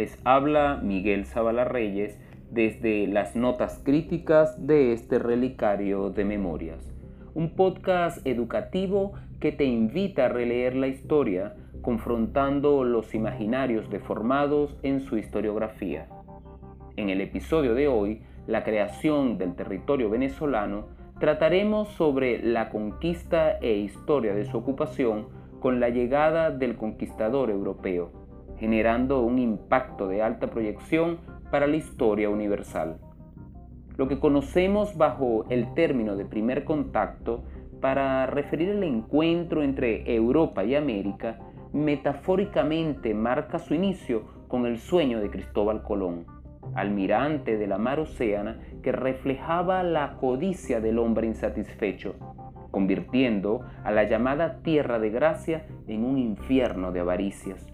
Les habla Miguel Zavala Reyes desde las notas críticas de este relicario de memorias, un podcast educativo que te invita a releer la historia confrontando los imaginarios deformados en su historiografía. En el episodio de hoy, la creación del territorio venezolano, trataremos sobre la conquista e historia de su ocupación con la llegada del conquistador europeo generando un impacto de alta proyección para la historia universal. Lo que conocemos bajo el término de primer contacto para referir el encuentro entre Europa y América, metafóricamente marca su inicio con el sueño de Cristóbal Colón, almirante de la mar Océana que reflejaba la codicia del hombre insatisfecho, convirtiendo a la llamada Tierra de Gracia en un infierno de avaricias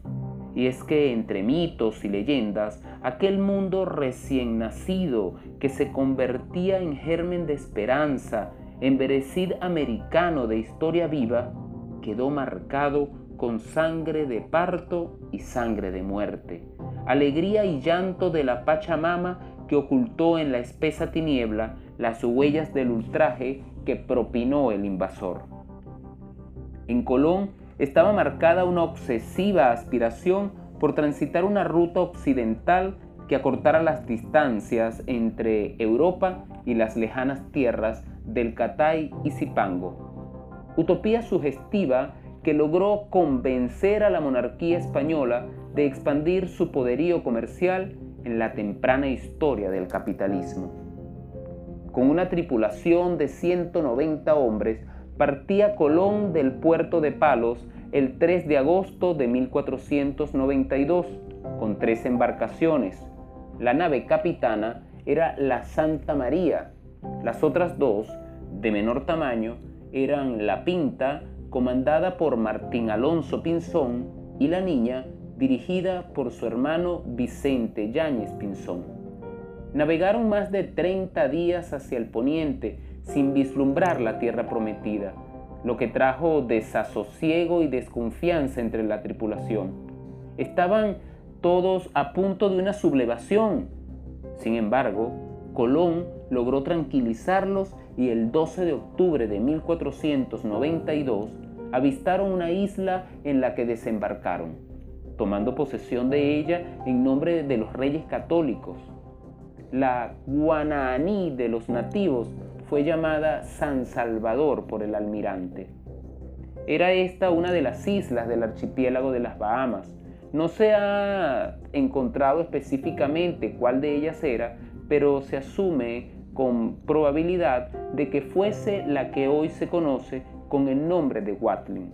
y es que entre mitos y leyendas, aquel mundo recién nacido que se convertía en germen de esperanza, en berecid americano de historia viva, quedó marcado con sangre de parto y sangre de muerte, alegría y llanto de la Pachamama que ocultó en la espesa tiniebla las huellas del ultraje que propinó el invasor. En Colón, estaba marcada una obsesiva aspiración por transitar una ruta occidental que acortara las distancias entre Europa y las lejanas tierras del Catay y Zipango. Utopía sugestiva que logró convencer a la monarquía española de expandir su poderío comercial en la temprana historia del capitalismo. Con una tripulación de 190 hombres, partía Colón del puerto de Palos el 3 de agosto de 1492 con tres embarcaciones. La nave capitana era la Santa María. Las otras dos, de menor tamaño, eran la Pinta, comandada por Martín Alonso Pinzón, y la Niña, dirigida por su hermano Vicente Yáñez Pinzón. Navegaron más de 30 días hacia el poniente, sin vislumbrar la tierra prometida, lo que trajo desasosiego y desconfianza entre la tripulación. Estaban todos a punto de una sublevación. Sin embargo, Colón logró tranquilizarlos y el 12 de octubre de 1492 avistaron una isla en la que desembarcaron, tomando posesión de ella en nombre de los reyes católicos. La Guananí de los nativos fue llamada San Salvador por el almirante. Era esta una de las islas del archipiélago de las Bahamas. No se ha encontrado específicamente cuál de ellas era, pero se asume con probabilidad de que fuese la que hoy se conoce con el nombre de Watling.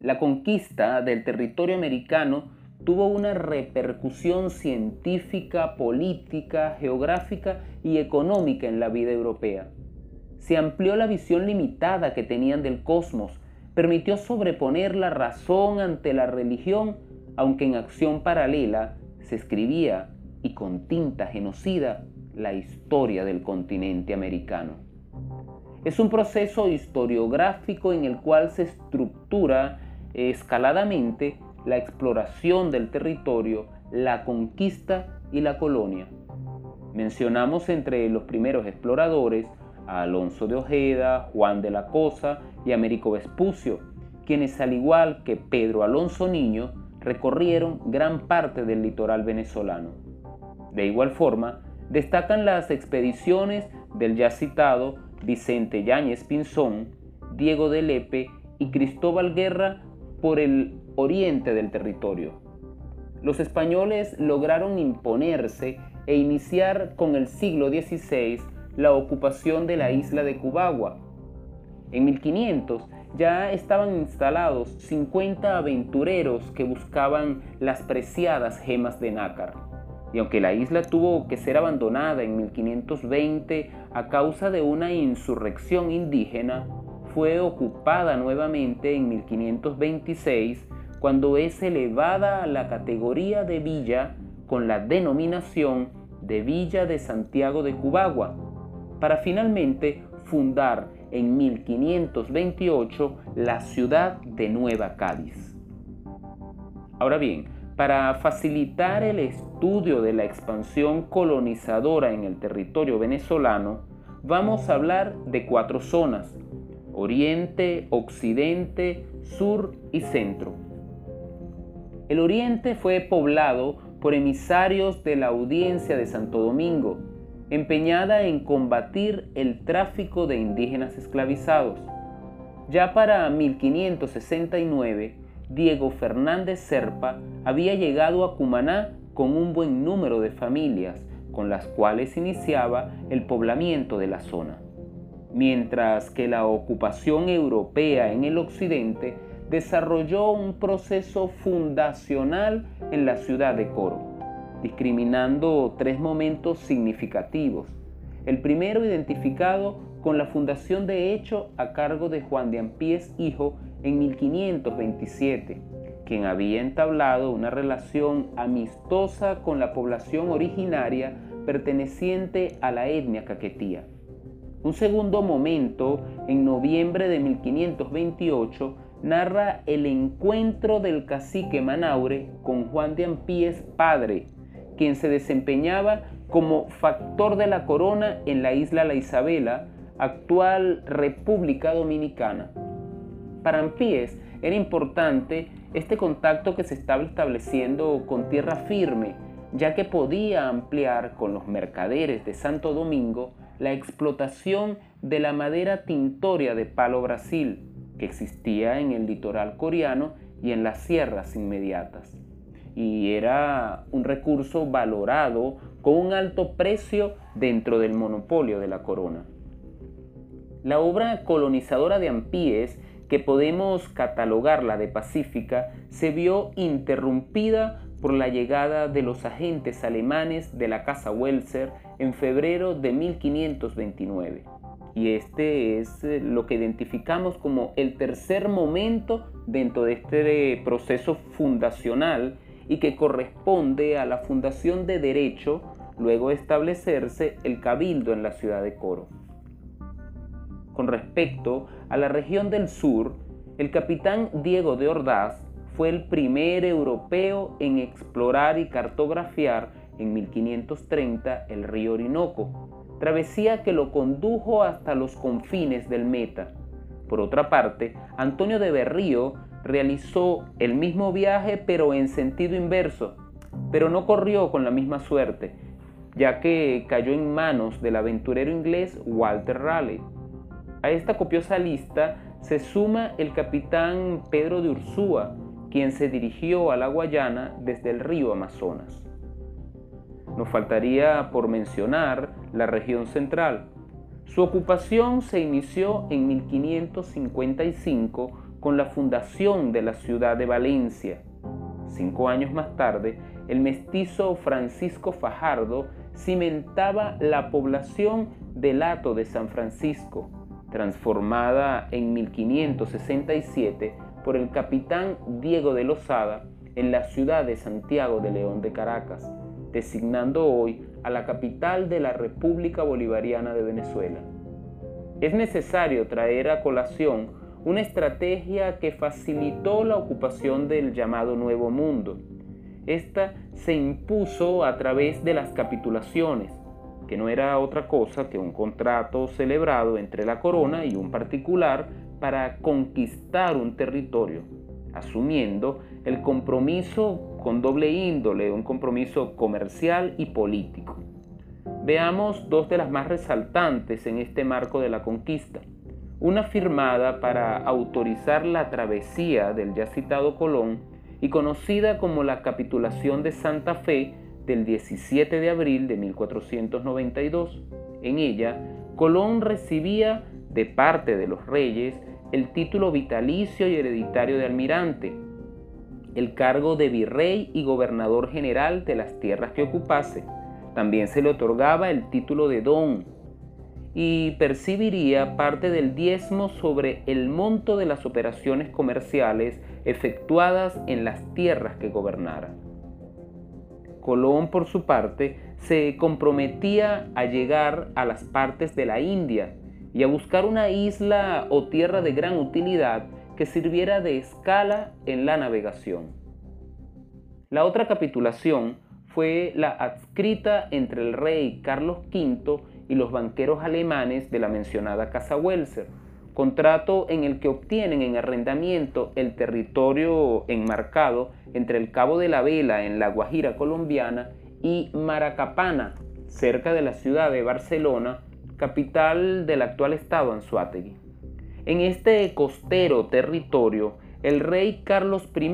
La conquista del territorio americano tuvo una repercusión científica, política, geográfica y económica en la vida europea. Se amplió la visión limitada que tenían del cosmos, permitió sobreponer la razón ante la religión, aunque en acción paralela se escribía, y con tinta genocida, la historia del continente americano. Es un proceso historiográfico en el cual se estructura escaladamente la exploración del territorio, la conquista y la colonia. Mencionamos entre los primeros exploradores a Alonso de Ojeda, Juan de la Cosa y Américo Vespucio, quienes al igual que Pedro Alonso Niño recorrieron gran parte del litoral venezolano. De igual forma, destacan las expediciones del ya citado Vicente Yáñez Pinzón, Diego de Lepe y Cristóbal Guerra por el oriente del territorio. Los españoles lograron imponerse e iniciar con el siglo XVI la ocupación de la isla de Cubagua. En 1500 ya estaban instalados 50 aventureros que buscaban las preciadas gemas de nácar. Y aunque la isla tuvo que ser abandonada en 1520 a causa de una insurrección indígena, fue ocupada nuevamente en 1526 cuando es elevada a la categoría de villa con la denominación de Villa de Santiago de Cubagua, para finalmente fundar en 1528 la ciudad de Nueva Cádiz. Ahora bien, para facilitar el estudio de la expansión colonizadora en el territorio venezolano, vamos a hablar de cuatro zonas, Oriente, Occidente, Sur y Centro. El Oriente fue poblado por emisarios de la audiencia de Santo Domingo, empeñada en combatir el tráfico de indígenas esclavizados. Ya para 1569, Diego Fernández Serpa había llegado a Cumaná con un buen número de familias, con las cuales iniciaba el poblamiento de la zona. Mientras que la ocupación europea en el occidente desarrolló un proceso fundacional en la ciudad de Coro, discriminando tres momentos significativos. El primero identificado con la fundación de hecho a cargo de Juan de Ampíes hijo en 1527, quien había entablado una relación amistosa con la población originaria perteneciente a la etnia caquetía. Un segundo momento, en noviembre de 1528, narra el encuentro del cacique Manaure con Juan de Ampíes padre, quien se desempeñaba como factor de la corona en la isla La Isabela, actual República Dominicana. Para Ampíes era importante este contacto que se estaba estableciendo con tierra firme, ya que podía ampliar con los mercaderes de Santo Domingo la explotación de la madera tintoria de palo Brasil, que existía en el litoral coreano y en las sierras inmediatas. Y era un recurso valorado con un alto precio dentro del monopolio de la corona. La obra colonizadora de Ampíes, que podemos catalogarla de pacífica, se vio interrumpida por la llegada de los agentes alemanes de la Casa Welser en febrero de 1529. Y este es eh, lo que identificamos como el tercer momento dentro de este proceso fundacional y que corresponde a la fundación de derecho, luego de establecerse el cabildo en la ciudad de Coro. Con respecto a la región del sur, el capitán Diego de Ordaz fue el primer europeo en explorar y cartografiar en 1530 el río Orinoco, travesía que lo condujo hasta los confines del Meta. Por otra parte, Antonio de Berrío realizó el mismo viaje pero en sentido inverso, pero no corrió con la misma suerte, ya que cayó en manos del aventurero inglés Walter Raleigh. A esta copiosa lista se suma el capitán Pedro de Ursúa, quien se dirigió a la Guayana desde el río Amazonas. Nos faltaría por mencionar la región central. Su ocupación se inició en 1555 con la fundación de la ciudad de Valencia. Cinco años más tarde, el mestizo Francisco Fajardo cimentaba la población del Hato de San Francisco, transformada en 1567 por el capitán Diego de Lozada en la ciudad de Santiago de León de Caracas, designando hoy a la capital de la República Bolivariana de Venezuela. Es necesario traer a colación una estrategia que facilitó la ocupación del llamado Nuevo Mundo. Esta se impuso a través de las capitulaciones, que no era otra cosa que un contrato celebrado entre la corona y un particular para conquistar un territorio, asumiendo el compromiso con doble índole, un compromiso comercial y político. Veamos dos de las más resaltantes en este marco de la conquista. Una firmada para autorizar la travesía del ya citado Colón y conocida como la capitulación de Santa Fe del 17 de abril de 1492. En ella, Colón recibía de parte de los reyes el título vitalicio y hereditario de almirante, el cargo de virrey y gobernador general de las tierras que ocupase. También se le otorgaba el título de don y percibiría parte del diezmo sobre el monto de las operaciones comerciales efectuadas en las tierras que gobernara. Colón, por su parte, se comprometía a llegar a las partes de la India y a buscar una isla o tierra de gran utilidad que sirviera de escala en la navegación. La otra capitulación fue la adscrita entre el rey Carlos V y los banqueros alemanes de la mencionada Casa Welser, contrato en el que obtienen en arrendamiento el territorio enmarcado entre el Cabo de la Vela en la Guajira colombiana y Maracapana, cerca de la ciudad de Barcelona, capital del actual estado Anzuategui. En este costero territorio, el rey Carlos I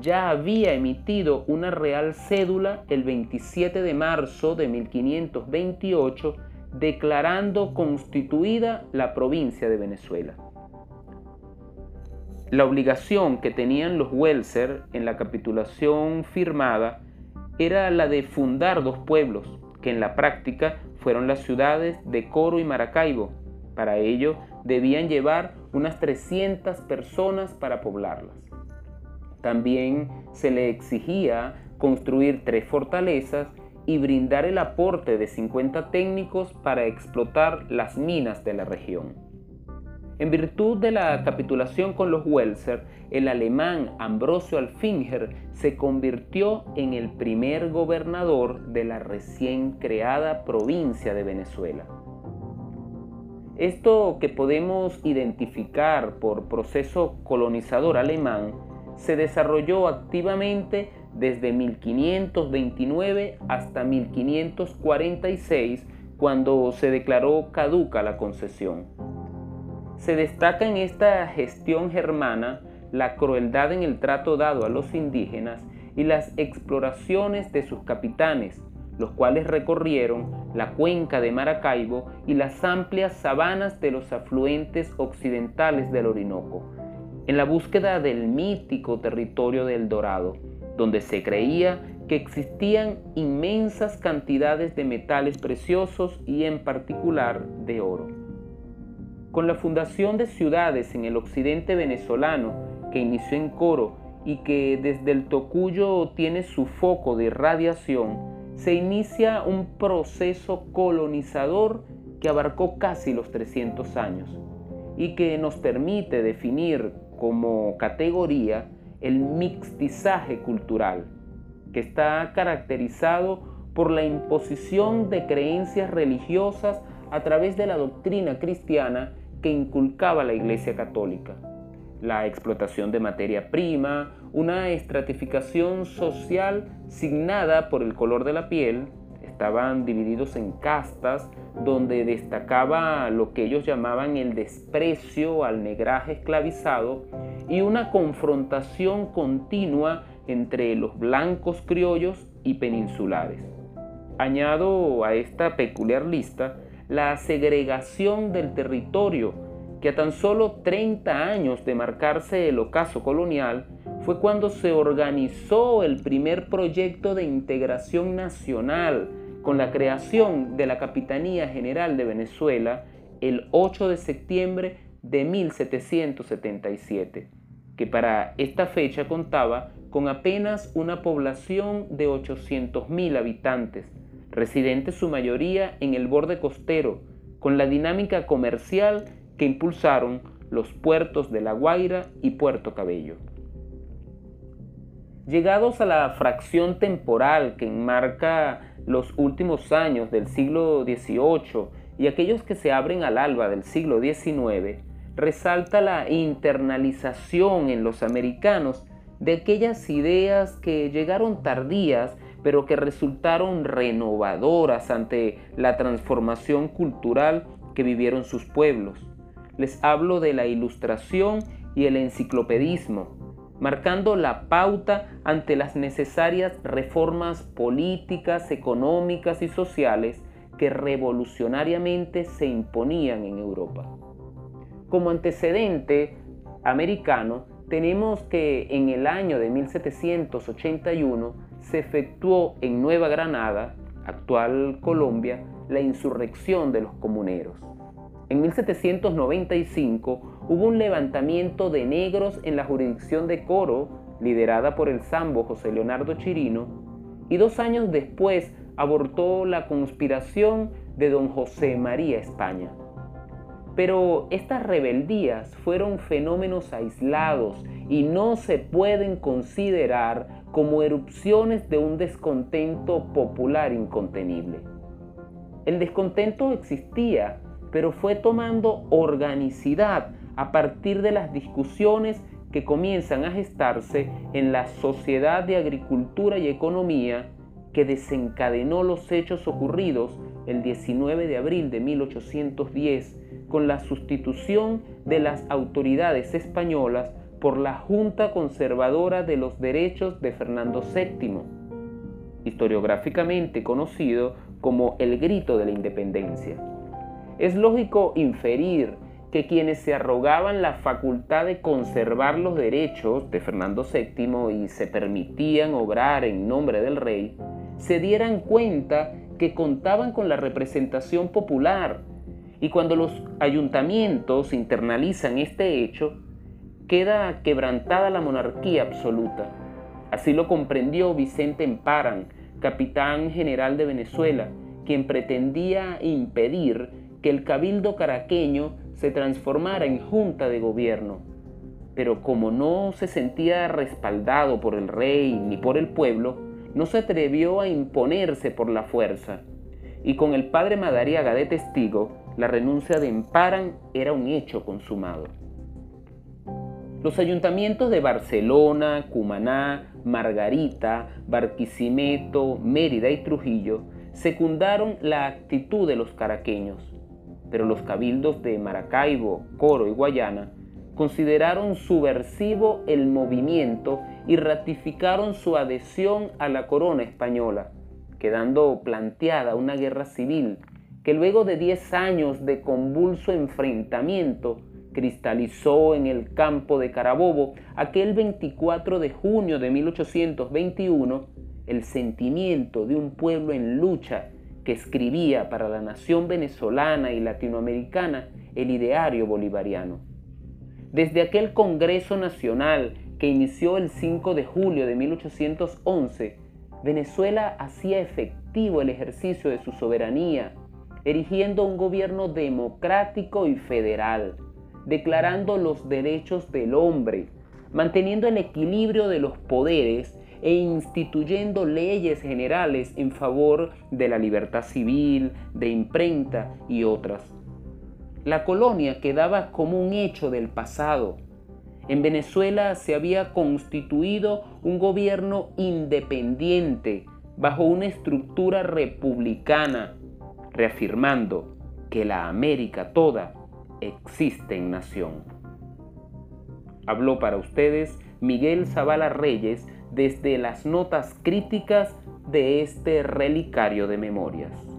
ya había emitido una real cédula el 27 de marzo de 1528 declarando constituida la provincia de Venezuela. La obligación que tenían los Welser en la capitulación firmada era la de fundar dos pueblos, que en la práctica fueron las ciudades de Coro y Maracaibo. Para ello debían llevar unas 300 personas para poblarlas. También se le exigía construir tres fortalezas y brindar el aporte de 50 técnicos para explotar las minas de la región. En virtud de la capitulación con los Welser, el alemán Ambrosio Alfinger se convirtió en el primer gobernador de la recién creada provincia de Venezuela. Esto que podemos identificar por proceso colonizador alemán se desarrolló activamente desde 1529 hasta 1546, cuando se declaró caduca la concesión. Se destaca en esta gestión germana la crueldad en el trato dado a los indígenas y las exploraciones de sus capitanes, los cuales recorrieron la cuenca de Maracaibo y las amplias sabanas de los afluentes occidentales del Orinoco, en la búsqueda del mítico territorio del Dorado, donde se creía que existían inmensas cantidades de metales preciosos y en particular de oro. Con la fundación de ciudades en el occidente venezolano, que inició en Coro y que desde el Tocuyo tiene su foco de radiación, se inicia un proceso colonizador que abarcó casi los 300 años y que nos permite definir como categoría el mixtizaje cultural, que está caracterizado por la imposición de creencias religiosas a través de la doctrina cristiana que inculcaba la Iglesia Católica. La explotación de materia prima, una estratificación social signada por el color de la piel, estaban divididos en castas donde destacaba lo que ellos llamaban el desprecio al negraje esclavizado y una confrontación continua entre los blancos criollos y peninsulares. Añado a esta peculiar lista la segregación del territorio, que a tan solo 30 años de marcarse el ocaso colonial fue cuando se organizó el primer proyecto de integración nacional con la creación de la Capitanía General de Venezuela el 8 de septiembre de 1777, que para esta fecha contaba con apenas una población de 800.000 habitantes, residentes su mayoría en el borde costero, con la dinámica comercial que impulsaron los puertos de La Guaira y Puerto Cabello. Llegados a la fracción temporal que enmarca los últimos años del siglo XVIII y aquellos que se abren al alba del siglo XIX, resalta la internalización en los americanos de aquellas ideas que llegaron tardías pero que resultaron renovadoras ante la transformación cultural que vivieron sus pueblos. Les hablo de la ilustración y el enciclopedismo, marcando la pauta ante las necesarias reformas políticas, económicas y sociales que revolucionariamente se imponían en Europa. Como antecedente americano, tenemos que en el año de 1781 se efectuó en Nueva Granada, actual Colombia, la insurrección de los comuneros. En 1795 hubo un levantamiento de negros en la jurisdicción de Coro, liderada por el sambo José Leonardo Chirino, y dos años después abortó la conspiración de don José María España. Pero estas rebeldías fueron fenómenos aislados y no se pueden considerar como erupciones de un descontento popular incontenible. El descontento existía, pero fue tomando organicidad a partir de las discusiones que comienzan a gestarse en la Sociedad de Agricultura y Economía que desencadenó los hechos ocurridos el 19 de abril de 1810 con la sustitución de las autoridades españolas por la Junta Conservadora de los Derechos de Fernando VII, historiográficamente conocido como el Grito de la Independencia. Es lógico inferir que quienes se arrogaban la facultad de conservar los derechos de Fernando VII y se permitían obrar en nombre del rey, se dieran cuenta que contaban con la representación popular y cuando los ayuntamientos internalizan este hecho, queda quebrantada la monarquía absoluta. Así lo comprendió Vicente Emparan, capitán general de Venezuela, quien pretendía impedir que el cabildo caraqueño se transformara en junta de gobierno. Pero como no se sentía respaldado por el rey ni por el pueblo, no se atrevió a imponerse por la fuerza. Y con el padre Madariaga de testigo, la renuncia de Emparan era un hecho consumado. Los ayuntamientos de Barcelona, Cumaná, Margarita, Barquisimeto, Mérida y Trujillo secundaron la actitud de los caraqueños pero los cabildos de Maracaibo, Coro y Guayana consideraron subversivo el movimiento y ratificaron su adhesión a la corona española, quedando planteada una guerra civil que luego de 10 años de convulso enfrentamiento cristalizó en el campo de Carabobo. Aquel 24 de junio de 1821 el sentimiento de un pueblo en lucha que escribía para la nación venezolana y latinoamericana el ideario bolivariano. Desde aquel Congreso Nacional que inició el 5 de julio de 1811, Venezuela hacía efectivo el ejercicio de su soberanía, erigiendo un gobierno democrático y federal, declarando los derechos del hombre, manteniendo el equilibrio de los poderes e instituyendo leyes generales en favor de la libertad civil, de imprenta y otras. La colonia quedaba como un hecho del pasado. En Venezuela se había constituido un gobierno independiente bajo una estructura republicana, reafirmando que la América toda existe en nación. Habló para ustedes Miguel Zavala Reyes desde las notas críticas de este relicario de memorias.